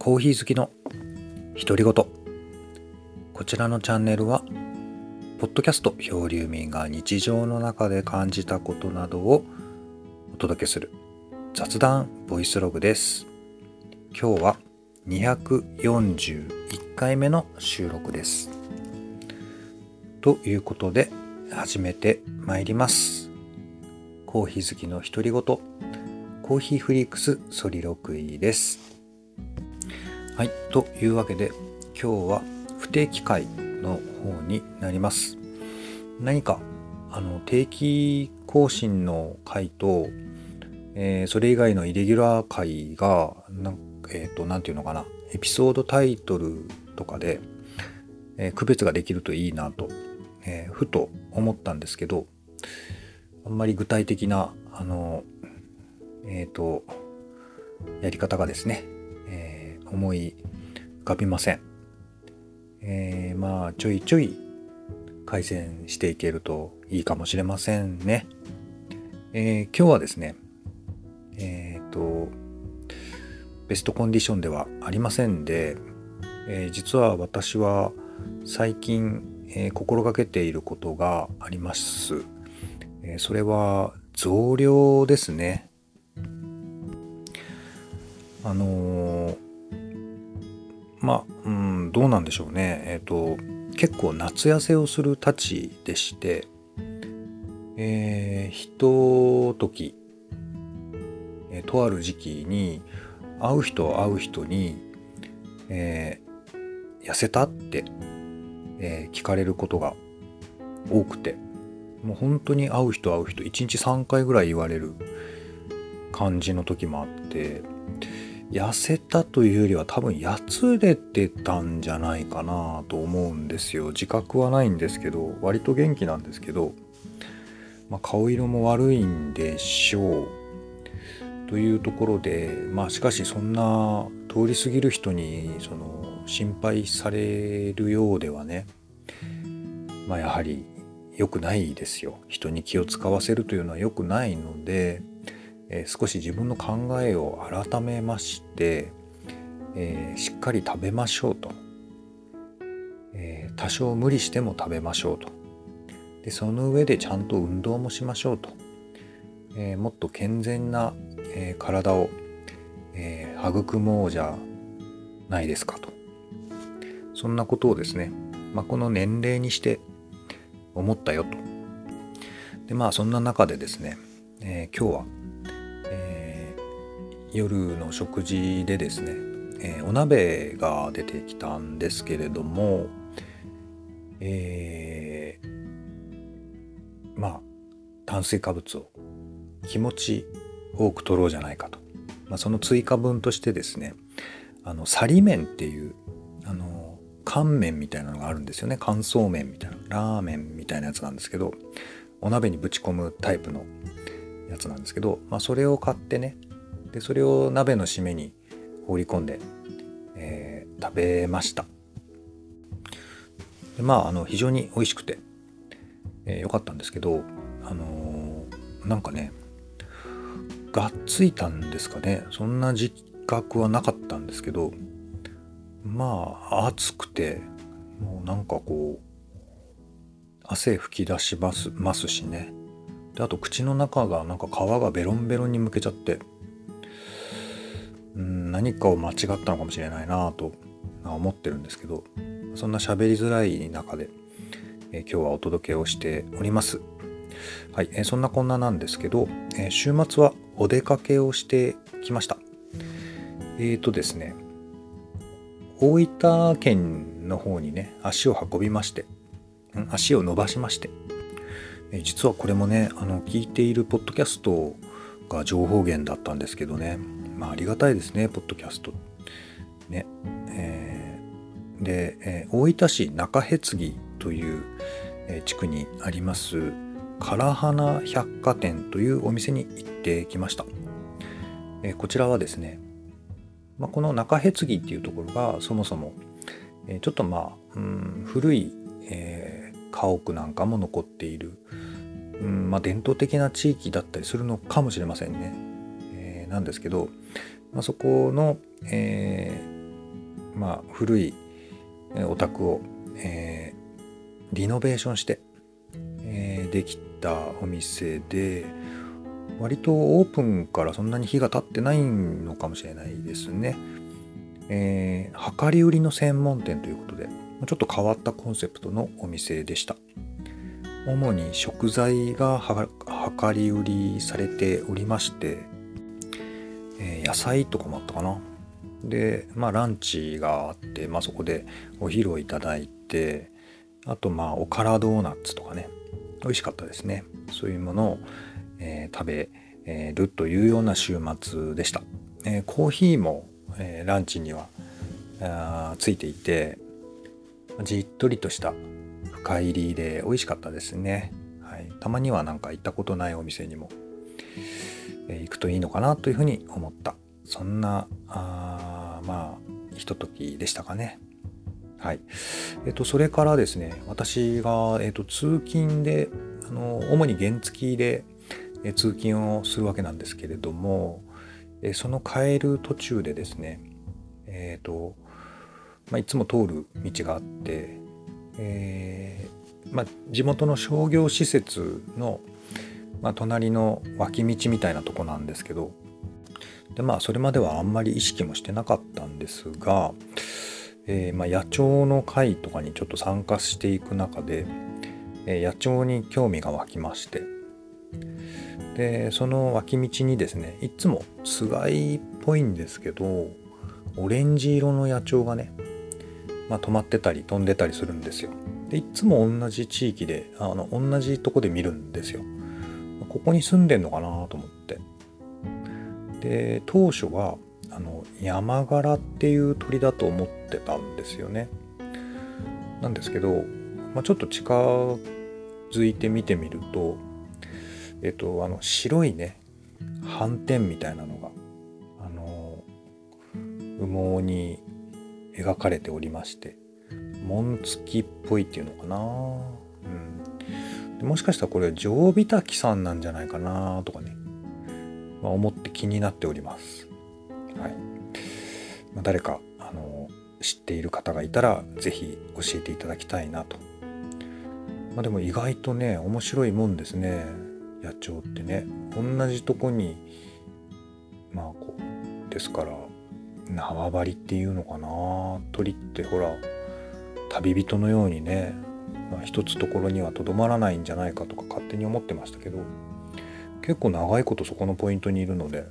コーヒー好きの独り言こちらのチャンネルはポッドキャスト漂流民が日常の中で感じたことなどをお届けする雑談ボイスログです。今日は241回目の収録です。ということで始めてまいります。コーヒー好きの独り言コーヒーフリークスソリロクイです。はい、というわけで今日は不定期会の方になります。何かあの定期更新の回と、えー、それ以外のイレギュラー回がな,、えーと、なんていうのかなエピソードタイトルとかで、えー、区別ができるといいなと、え、ふと思ったんですけどあんまり具体的なあのえっ、とやり方がですね思い浮かびません。えー、まあちょいちょい改善していけるといいかもしれませんね。えー、今日はですね、えっ、ー、と、ベストコンディションではありませんで、えー、実は私は最近、えー、心がけていることがあります。えー、それは増量ですね。あのーまあ、うん、どうなんでしょうね。えっ、と、結構夏痩せをするたちでして、えー、ひと時、えー、とある時期に、会う人会う人に、えー、痩せたって、えー、聞かれることが多くて、もう本当に会う人会う人、1日3回ぐらい言われる感じの時もあって、痩せたというよりは多分やつれてたんじゃないかなと思うんですよ。自覚はないんですけど割と元気なんですけど、まあ、顔色も悪いんでしょう。というところでまあしかしそんな通り過ぎる人にその心配されるようではねまあやはり良くないですよ。人に気を使わせるというのは良くないのでえー、少し自分の考えを改めまして、えー、しっかり食べましょうと、えー、多少無理しても食べましょうと。でその上でちゃんと運動もしましょうと、えもっと健全な、え体を、え育もうじゃないですかと。そんなことをですね、まあ、この年齢にして思ったよと。でまあそんな中でですね、え今日は夜の食事でですね、えー、お鍋が出てきたんですけれども、えー、まあ炭水化物を気持ち多く取ろうじゃないかと、まあ、その追加分としてですねあのサリ麺っていうあの乾麺みたいなのがあるんですよね。乾燥麺みたいなラーメンみたいなやつなんですけどお鍋にぶち込むタイプのやつなんですけど、まあ、それを買ってねでそれを鍋の締めに放り込んで、えー、食べました。でまああの非常に美味しくて良、えー、かったんですけどあのー、なんかねがっついたんですかね。そんな自覚はなかったんですけどまあ暑くてもうなんかこう汗吹き出しますますしね。であと口の中がなんか皮がベロンベロンにむけちゃってうん何かを間違ったのかもしれないなと思ってるんですけどそんな喋りづらい中で、え、今日はお届けをしております。はい、え、そんなこんななんですけど、え、週末はお出かけをしてきました。えーとですね、大分県の方にね、足を運びまして、足を伸ばしまして、え、実はこれもね、あの、聞いているポッドキャストが情報源だったんですけどね、まあ、ありがたいですね、ポッドキャスト。ね。えー、で、えー、大分市中辺杉という、えー、地区にあります、唐花百貨店というお店に行ってきました。えー、こちらはですね、まあ、この中辺杉っていうところがそもそも、えー、ちょっとまあ、うん、古い、えー、家屋なんかも残っている、うんまあ、伝統的な地域だったりするのかもしれませんね。なんですけど、まあ、そこの、えー、まあ、古いお宅を、えー、リノベーションして、えー、できたお店で割とオープンからそんなに日が経ってないのかもしれないですね。えー、量り売りの専門店ということでちょっと変わったコンセプトのお店でした。主に食材が量り売りされておりまして、野菜とかもあったかな。で、まあランチがあって、まあそこでお昼をいただいて、あとまあおからドーナツとかね、美味しかったですね。そういうものを、えー、食べるというような週末でした。えー、コーヒーも、えー、ランチにはあついていて、じっとりとした深入りで美味しかったですね。はい、たまにはなんか行ったことないお店にも、え、行くといいのかなというふうに思ったそんなあまあひとときでしたかね。はい。えっ、と、それからですね、私が、えっ、と、通勤で、あの、主に原付で、え通勤をするわけなんですけれども、えその帰る途中でですね、えっ、と、まあ、いつも通る道があって、えー、まあ、地元の商業施設の、まあ、隣の脇道みたいなとこなんですけどでまあそれまではあんまり意識もしてなかったんですが、えー、まあ、野鳥の会とかにちょっと参加していく中で、えー、野鳥に興味が湧きましてでその脇道にですねいつもつがいっぽいんですけどオレンジ色の野鳥がねまあ、止まってたり飛んでたりするんですよ。でいつも同じ地域であの同じとこで見るんですよ。ここに住んでんのかなと思って。で当初はあの山柄っていう鳥だと思ってたんですよね。なんですけど、まあ、ちょっと近づいて見てみるとえっとあの白いね斑点みたいなのがあの羽毛に描かれておりまして紋付きっぽいっていうのかな、もしかしたらこれ常備滝さんなんじゃないかなとかね、まあ、思って気になっております。はい。まあ、誰かあの知っている方がいたら是非教えていただきたいなと。まあ、でも意外とね面白いもんですね。野鳥ってね。同じとこにまあこうですから縄張りっていうのかな。鳥ってほら旅人のようにね、まあ、一つところにはとどまらないんじゃないかとか勝手に思ってましたけど結構長いことそこのポイントにいるので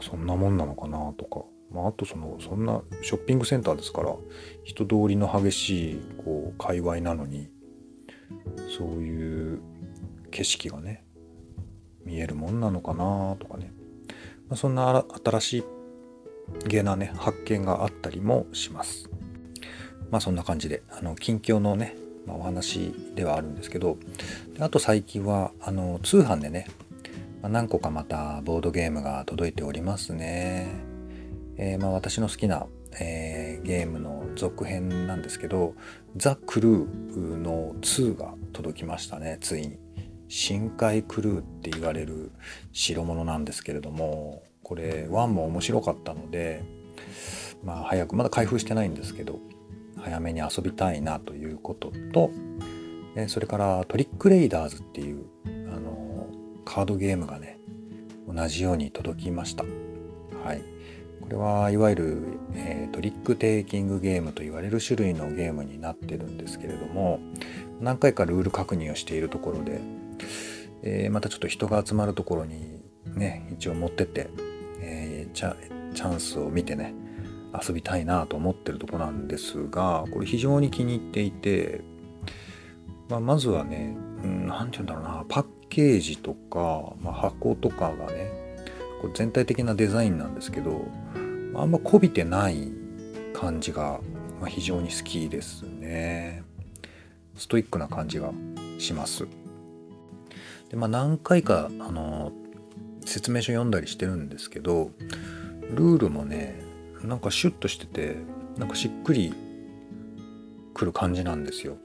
そんなもんなのかなとか、まあ、あとそのそんなショッピングセンターですから人通りの激しいこう界隈なのにそういう景色がね見えるもんなのかなとかね、まあ、そんな新しいげなね発見があったりもします。まあそんな感じであの近況のね、まあ、お話ではあるんですけどあと最近はあの通販でね、まあ、何個かまたボードゲームが届いておりますね。えー、まあ私の好きな、えー、ゲームの続編なんですけど「ザ・クルー」の2が届きましたねついに。深海クルーって言われる代物なんですけれどもこれ1も面白かったのでまあ早くまだ開封してないんですけど早めに遊びたいなということとそれからトリックレイダーズっていうあのカードゲームがね同じように届きました。はい、これはいわゆる、えー、トリックテイキングゲームと言われる種類のゲームになってるんですけれども何回かルール確認をしているところで、えー、またちょっと人が集まるところにね一応持ってってチャチャンスを見てね遊びたいなと思ってるとこなんですがこれ非常に気に入っていて、まあ、まずはね何、て言うんだろうなパッケージとか、まあ、箱とかがねこれ全体的なデザインなんですけどあんまこびてない感じが、非常に好きですね。ストイックな感じがします。でまあ何回かあの説明書読んだりしてるんですけどルールもねなんかシュッとしててなんかしっくりくる感じなんですよ。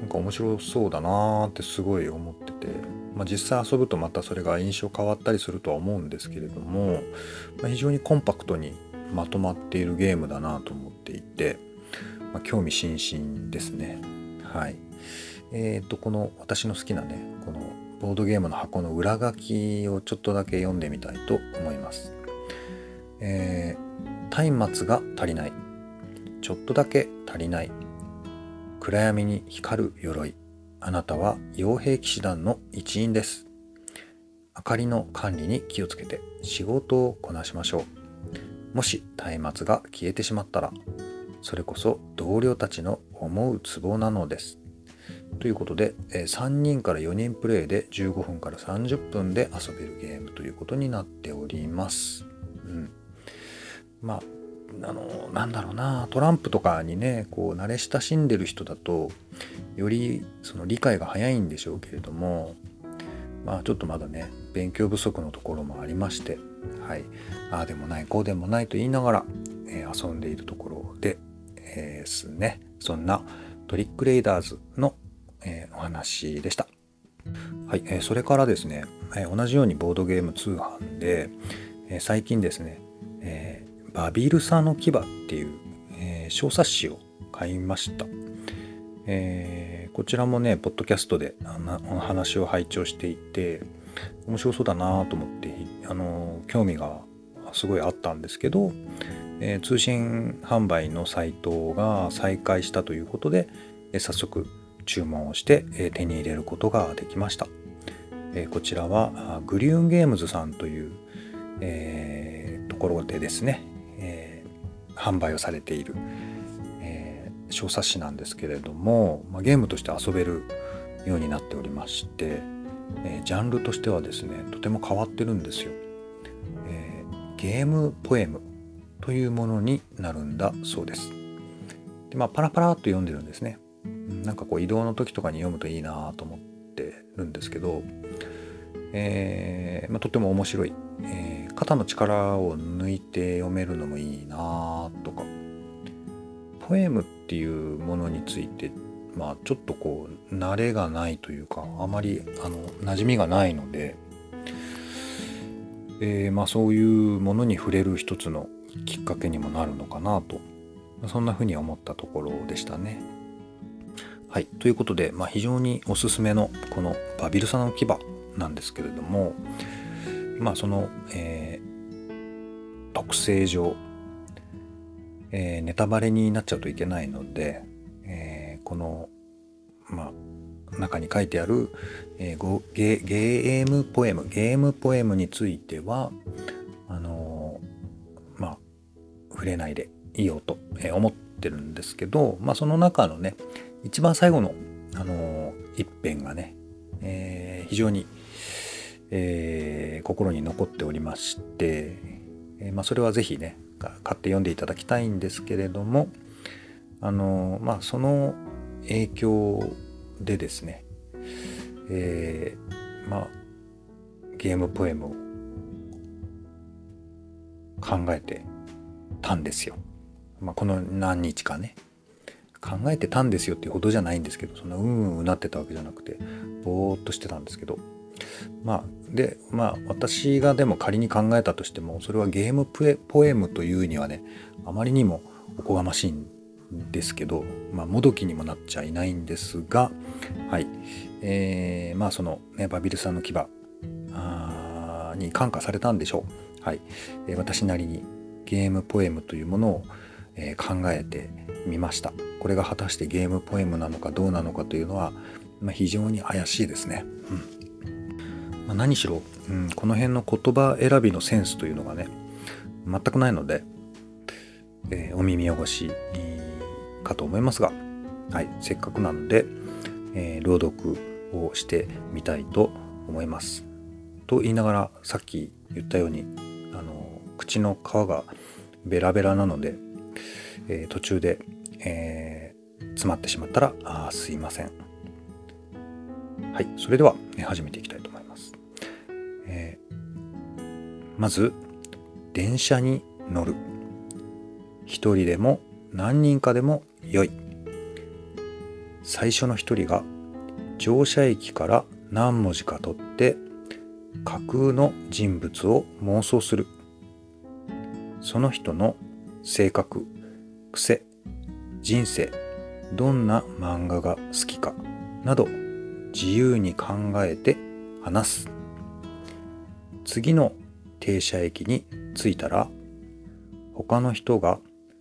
なんか面白そうだなーってすごい思ってて、まあ、実際遊ぶとまたそれが印象変わったりするとは思うんですけれども、まあ、非常にコンパクトにまとまっているゲームだなと思っていて、まあ、興味津々ですね。はい。えっ、ー、とこの私の好きなねこのボードゲームの箱の裏書きをちょっとだけ読んでみたいと思います。えー、松明が足りない。ちょっとだけ足りない。暗闇に光る鎧。あなたは傭兵騎士団の一員です。明かりの管理に気をつけて仕事をこなしましょう。もし松明が消えてしまったら、それこそ同僚たちの思うツボなのです。ということで、え3人から4人プレイで15分から30分で遊べるゲームということになっております。うん、まああのなんだろうなトランプとかにねこう慣れ親しんでる人だとよりその理解が早いんでしょうけれどもまあちょっとまだね勉強不足のところもありましてはい。ああでもないこうでもないと言いながら、えー、遊んでいるところで、えー、すね。そんなトリックレイダーズの、えー、お話でした。はい、えー、それからですね、えー、同じようにボードゲーム通販で、え、最近ですね、バビルサの牙っていう、えー、小冊子を買いました。えー、こちらもね、ポッドキャストでお話を拝聴していて、面白そうだなと思って、あの興味がすごいあったんですけど、えー、通信販売のサイトが再開したということで、えー、早速注文をして、えー、手に入れることができました。えこちらはグリューンゲームズさんという、えところでですね、販売をされている、え小冊子なんですけれども、まあ、ゲームとして遊べるようになっておりまして、えジャンルとしてはですねとても変わってるんですよ。えゲームポエムというものになるんだそうです。でまあパラパラっと読んでるんですね。なんかこう移動の時とかに読むといいなと思ってるんですけど、えーまあ、とても面白い、え、肩の力を抜いて読めるのもいいなとかポエムっていうものについてまあちょっとこう慣れがないというかあまりあの馴染みがないので、えー、まあそういうものに触れる一つのきっかけにもなるのかなとそんなふうに思ったところでしたね。はい。ということで、まあ、非常におすすめのこのバビルサの牙なんですけれども、まあ、その、えー、特性上、えー、ネタバレになっちゃうといけないので、えー、この、まあ、中に書いてある、えー、ゲゲームポエムゲームポエムについてはあのまあ触れないでいいよと思ってるんですけど、まあ、その中のね一番最後の、あの一編がね、え、非常に、えー、心に残っておりまして、えー、まあ、それは是非ね買って読んでいただきたいんですけれどもあのまあその影響でですね、えー、まあゲームポエムを考えてたんですよ。まあ、この何日かね考えてたんですよっていうほどじゃないんですけどそんなうんうんなってたわけじゃなくてぼーっとしてたんですけどまあでまあ私がでも仮に考えたとしてもそれはゲームポエムというにはねあまりにもおこがましいんですけどまあもどきにもなっちゃいないんですがはい。えー、まあそのねバビルさんの牙に感化されたんでしょう。はい、えー、私なりにゲームポエムというものを、えー、考えてみました。これが果たしてゲームポエムなのかどうなのかというのは、まあ、非常に怪しいですね、うん。まあ、何しろ、うん、この辺の言葉選びのセンスというのがね全くないので、えー、お耳汚しかと思いますが、はい、せっかくなので、えー、朗読をしてみたいと思います。と言いながらさっき言ったようにあの口の皮がベラベラなので、えー、途中で、えー、詰まってしまったらあすいません。はい、それでは、始めていきたいとまず、電車に乗る。一人でも何人かでも良い。最初の一人が乗車駅から何文字か取って架空の人物を妄想する。その人の性格癖人生どんな漫画が好きかなど自由に考えて話す次の停車駅に着いたら他の人が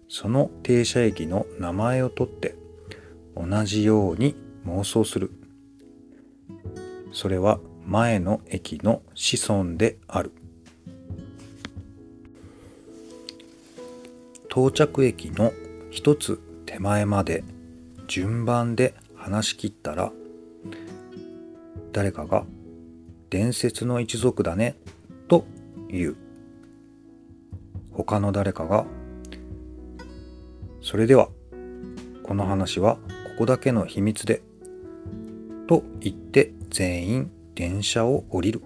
その停車駅の名前を取って同じように妄想する。それは前の駅の子孫である。到着駅の一つ手前まで順番で話し切ったら誰かが伝説の一族だね。言う。他の誰かがそれではこの話はここだけの秘密でと言って全員電車を降りる。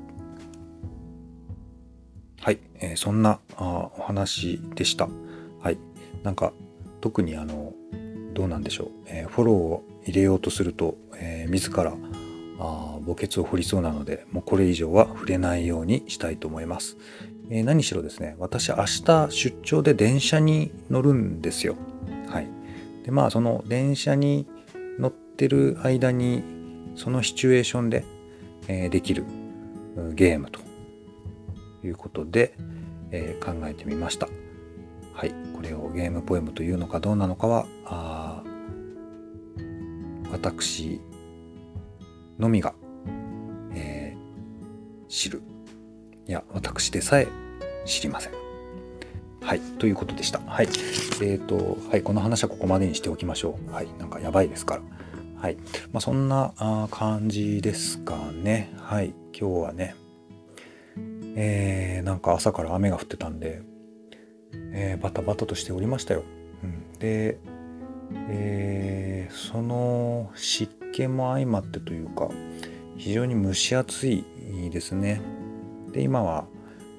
はい、えー、そんなあお話でした。はいなんか特にあのどうなんでしょう、えー、フォローを入れようとすると、えー、自らあ墓穴を掘りそうなのでもうこれ以上は触れないようにしたいと思います、えー、何しろですね私明日出張で電車に乗るんですよ。はい。でまあその電車に乗ってる間にそのシチュエーションで、えー、できるゲームと。いうことで、えー、考えてみました。はい。これをゲームポエムというのかどうなのかは私のみが、えー、知る。いや私でさえ知りません。はいということでした。はいえっ、ー、とはいこの話はここまでにしておきましょう。はいなんかやばいですから。はいまあそんな感じですかね。はい今日はねえー、なんか朝から雨が降ってたんで、えー、バタバタとしておりましたよ、うん、でえー、その湿気も相まってというか非常に蒸し暑いですねで今は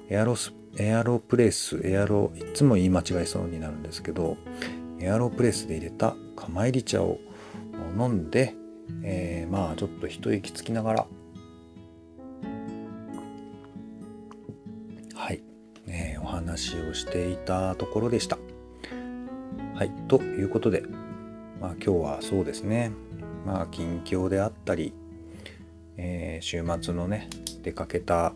エアロスエアロプレスエアロいつも言い間違いそうになるんですけどエアロプレスで入れた釜入り茶を飲んで、えー、まあちょっと一息つきながらはい、えー、お話をしていたところでした。はい、ということでまあ、今日はそうですね、まあ、近況であったり、えー、週末のね、出かけた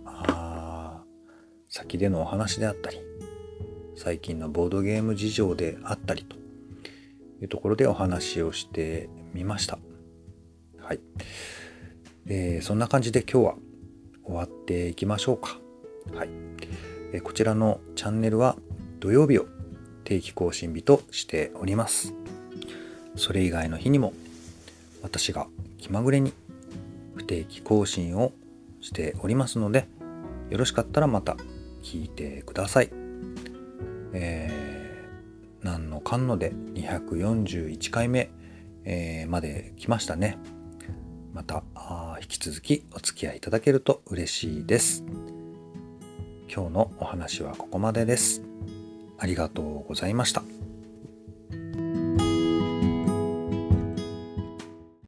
先でのお話であったり、最近のボードゲーム事情であったりというところでお話をしてみました。はい。えー、そんな感じで今日は終わっていきましょうか。はい。えー、こちらのチャンネルは土曜日を定期更新日としております。それ以外の日にも私が気まぐれに不定期更新をしておりますのでよろしかったらまた聞いてください。えー、何のかんので241回目、えー、まで来ましたね。また引き続きお付き合いいただけると嬉しいです。今日のお話はここまでです。ありがとうございました。